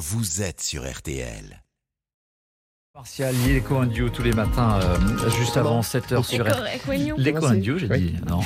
vous êtes sur RTL. Partial, l'écho un duo tous les matins, euh, juste avant 7h sur RTL. L'écho un duo, j'ai dit. Non.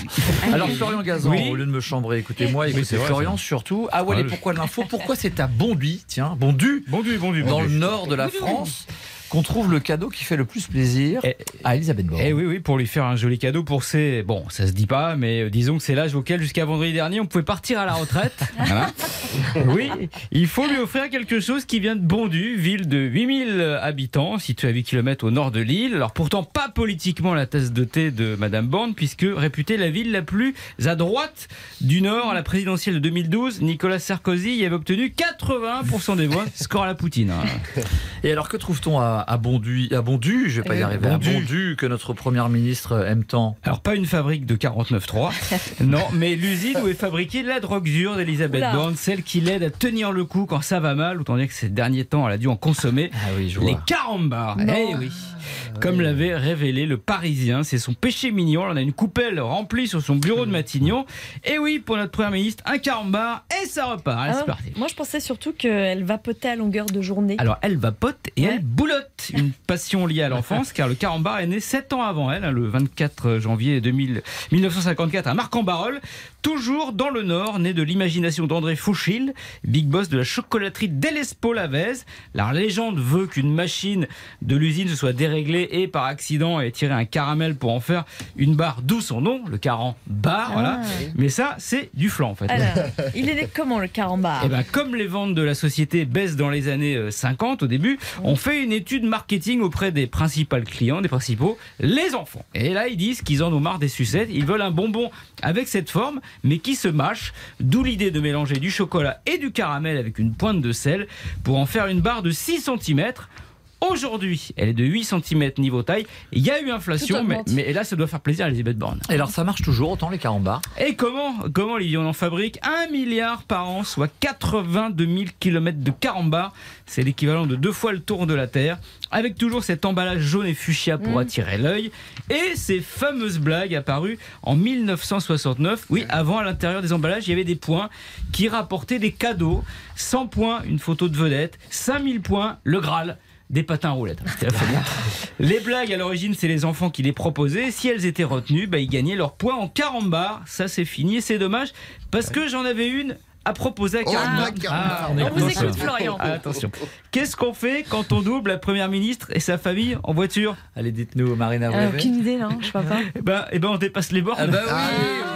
Alors Florian Gazan, Oui. au lieu de me chambrer, écoutez-moi, écoutez vrai, Florian surtout. Ah ouais, Ouais, et pourquoi de l'info Pourquoi c'est à Bonduit, tiens, Bondu, Bon Dieu, bon Dieu, dans le nord de la France, qu'on trouve le cadeau qui fait le plus plaisir Eh, à Elisabeth Borne Eh oui, oui, pour lui faire un joli cadeau pour ses. Bon, ça se dit pas, mais euh, disons que c'est l'âge auquel, jusqu'à vendredi dernier, on pouvait partir à la retraite. Voilà. Oui, il faut lui offrir quelque chose qui vient de Bondu, ville de 8000 habitants, située à 8 km au nord de l'île. Alors, pourtant, pas politiquement la tasse de thé de Madame Borne, puisque réputée la ville la plus à droite du Nord à la présidentielle de 2012, Nicolas Sarkozy y avait obtenu 81% des voix, score à la Poutine. hein. Et alors que trouve-t-on à, à Bonduit, à Bondu, je vais pas y Euh, arriver, Bondu. à Bondu que notre première ministre aime tant Alors pas une fabrique de 49.3, non, mais l'usine où est fabriquée la drogue dure d'Elisabeth. Borne, celle qui l'aide à tenir le coup quand ça va mal, autant dire que ces derniers temps elle a dû en consommer. Ah oui, je Les vois. carambars, Non. eh oui. Comme l'avait révélé le Parisien, c'est son péché mignon. On a une coupelle remplie sur son bureau de Matignon. Et oui, pour notre première ministre, un carambar et ça repart. Allez, Ah, c'est parti. moi, je pensais surtout qu'elle vapotait à longueur de journée. Alors elle vapote et Ouais. elle boulotte, une passion liée à l'enfance car le carambar est né 7 ans avant elle, hein, le 24 janvier 2000 1954 à Marc-en-Barœul, toujours dans le Nord, né de l'imagination d'André Fauchil, big boss de la chocolaterie Delespo Lavez. La légende veut qu'une machine de l'usine se soit déréglée et par accident ait tiré un caramel pour en faire une barre, d'où son nom, le caran bar, voilà. Ah. Mais ça, c'est du flan en fait. Alors, il est né comment le carambar Eh ben, comme les ventes de la société baissent dans les années euh, 50 au début, on fait une étude marketing auprès des principaux clients, des principaux, les enfants. Et là, ils disent qu'ils en ont marre des sucettes, ils veulent un bonbon avec cette forme, mais qui se mâche, d'où l'idée de mélanger du chocolat et du caramel avec une pointe de sel pour en faire une barre de 6 cm. Aujourd'hui, elle est de 8 cm niveau taille. Il y a eu inflation, mais, là, ça doit faire plaisir à Elisabeth Borne. Et alors ça marche toujours autant les carambars Et comment, comment Olivier, on en fabrique 1 milliard par an, soit 82 000 km de carambar. C'est l'équivalent de deux fois le tour de la Terre, avec toujours cet emballage jaune et fuchsia pour Mm. attirer l'œil. Et ces fameuses blagues apparues en 1969. Oui, avant, à l'intérieur des emballages, il y avait des points qui rapportaient des cadeaux. 100 points, une photo de vedette. 5000 points, le Graal. Des patins à roulettes. C'était la folie. Les blagues, à l'origine, c'est les enfants qui les proposaient. Si elles étaient retenues, bah, ils gagnaient leur points en carambar. Ça, c'est fini et c'est dommage parce que j'en avais une à proposer à carambar. Ah, On vous écoute, Florian. Ah, attention. Qu'est-ce qu'on fait quand on double la première ministre et sa famille en voiture? Allez, dites-nous, Marina, vous Euh, aucune idée, non Je sais pas. Eh ben, ben, on dépasse les bornes. Ah bah oui